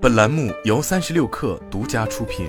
本栏目由三十六氪独家出品。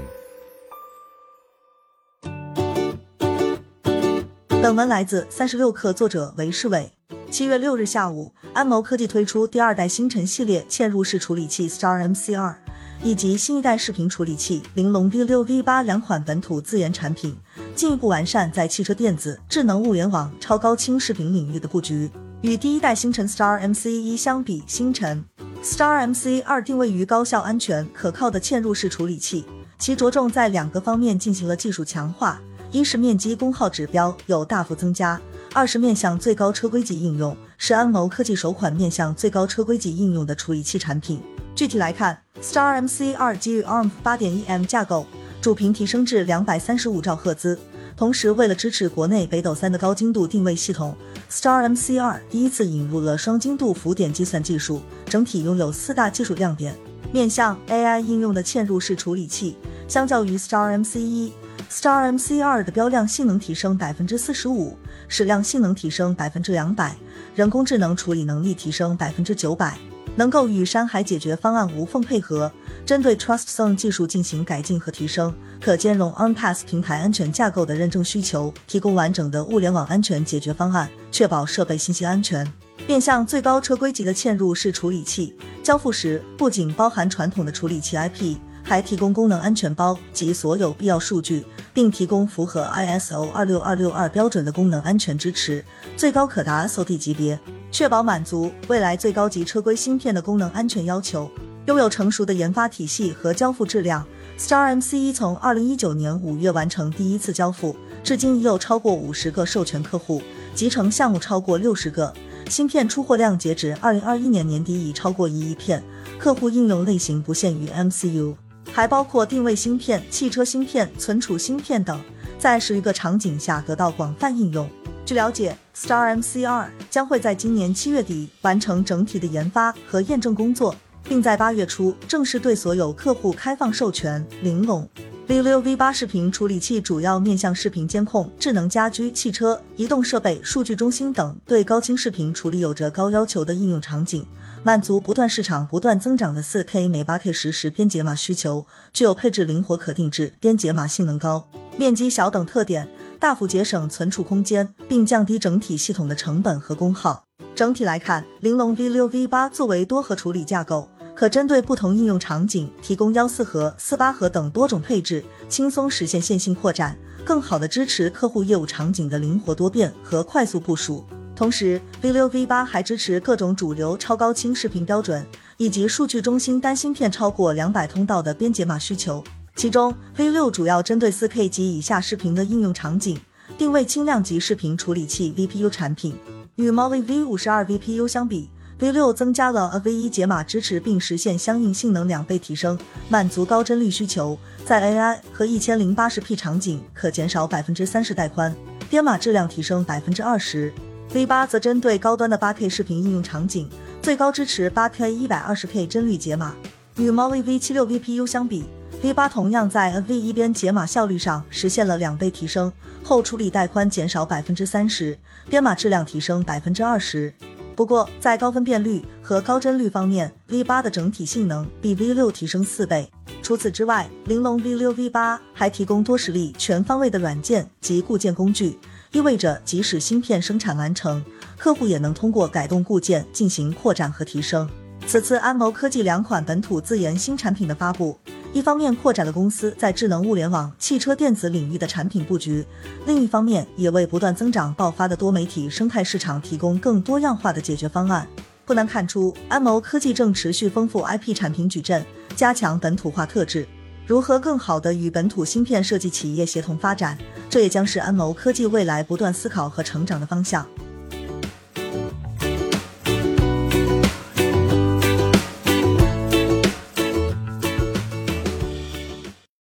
本文来自三十六氪，作者韦世伟。七月六日下午，安谋科技推出第二代星辰系列嵌入式处理器 Star MC2，以及新一代视频处理器玲珑 V6 V8 两款本土自研产品，进一步完善在汽车电子、智能物联网、超高清视频领域的布局。与第一代星辰 Star MC1 相比，星辰 Star MC2 定位于高效、安全、可靠的嵌入式处理器，其着重在两个方面进行了技术强化：一是面积功耗指标有大幅增加；二是面向最高车规级应用，是安谋科技首款面向最高车规级应用的处理器产品。具体来看，Star MC2 基于 ARM 8.1M 架构，主频提升至两百三十五兆赫兹。同时，为了支持国内北斗三的高精度定位系统，Star MC2 第一次引入了双精度浮点计算技术，整体拥有四大技术亮点。面向 AI 应用的嵌入式处理器，相较于 Star MC1，Star MC2 的标量性能提升百分之四十五，矢量性能提升百分之两百，人工智能处理能力提升百分之九百。能够与山海解决方案无缝配合，针对 TrustZone 技术进行改进和提升，可兼容 OnPass 平台安全架构的认证需求，提供完整的物联网安全解决方案，确保设备信息安全。面向最高车规级的嵌入式处理器，交付时不仅包含传统的处理器 IP，还提供功能安全包及所有必要数据，并提供符合 ISO 二六二六二标准的功能安全支持，最高可达 SOD 级别。确保满足未来最高级车规芯片的功能安全要求，拥有成熟的研发体系和交付质量。Star MC1 从二零一九年五月完成第一次交付，至今已有超过五十个授权客户，集成项目超过六十个。芯片出货量截止二零二一年年底已超过一亿片，客户应用类型不限于 MCU，还包括定位芯片、汽车芯片、存储芯片等，在十余个场景下得到广泛应用。据了解，Star MCR 将会在今年七月底完成整体的研发和验证工作，并在八月初正式对所有客户开放授权。玲珑 V6 V8 视频处理器主要面向视频监控、智能家居、汽车、移动设备、数据中心等对高清视频处理有着高要求的应用场景，满足不断市场不断增长的 4K 每 8K 实时编解码需求，具有配置灵活可定制、编解码性能高、面积小等特点。大幅节省存储空间，并降低整体系统的成本和功耗。整体来看，玲珑 V6 V8 作为多核处理架构，可针对不同应用场景提供幺四核、四八核等多种配置，轻松实现线性扩展，更好的支持客户业务场景的灵活多变和快速部署。同时，V6 V8 还支持各种主流超高清视频标准，以及数据中心单芯片超过两百通道的编解码需求。其中，V 六主要针对 4K 及以下视频的应用场景，定位轻量级视频处理器 VPU 产品。与 Mali V 五十二 VPU 相比，V 六增加了 AV 一解码支持，并实现相应性能两倍提升，满足高帧率需求。在 AI 和一千零八十 P 场景，可减少百分之三十带宽，编码质量提升百分之二十。V 八则针对高端的 8K 视频应用场景，最高支持 8K 一百二十 P 帧率解码。与 Mali V 七六 VPU 相比，V 八同样在 NV 一边解码效率上实现了两倍提升，后处理带宽减少百分之三十，编码质量提升百分之二十。不过在高分辨率和高帧率方面，V 八的整体性能比 V 六提升四倍。除此之外，玲珑 V 六 V 八还提供多实力、全方位的软件及固件工具，意味着即使芯片生产完成，客户也能通过改动固件进行扩展和提升。此次安谋科技两款本土自研新产品的发布。一方面扩展了公司在智能物联网、汽车电子领域的产品布局，另一方面也为不断增长爆发的多媒体生态市场提供更多样化的解决方案。不难看出，安谋科技正持续丰富 IP 产品矩阵，加强本土化特质。如何更好地与本土芯片设计企业协同发展，这也将是安谋科技未来不断思考和成长的方向。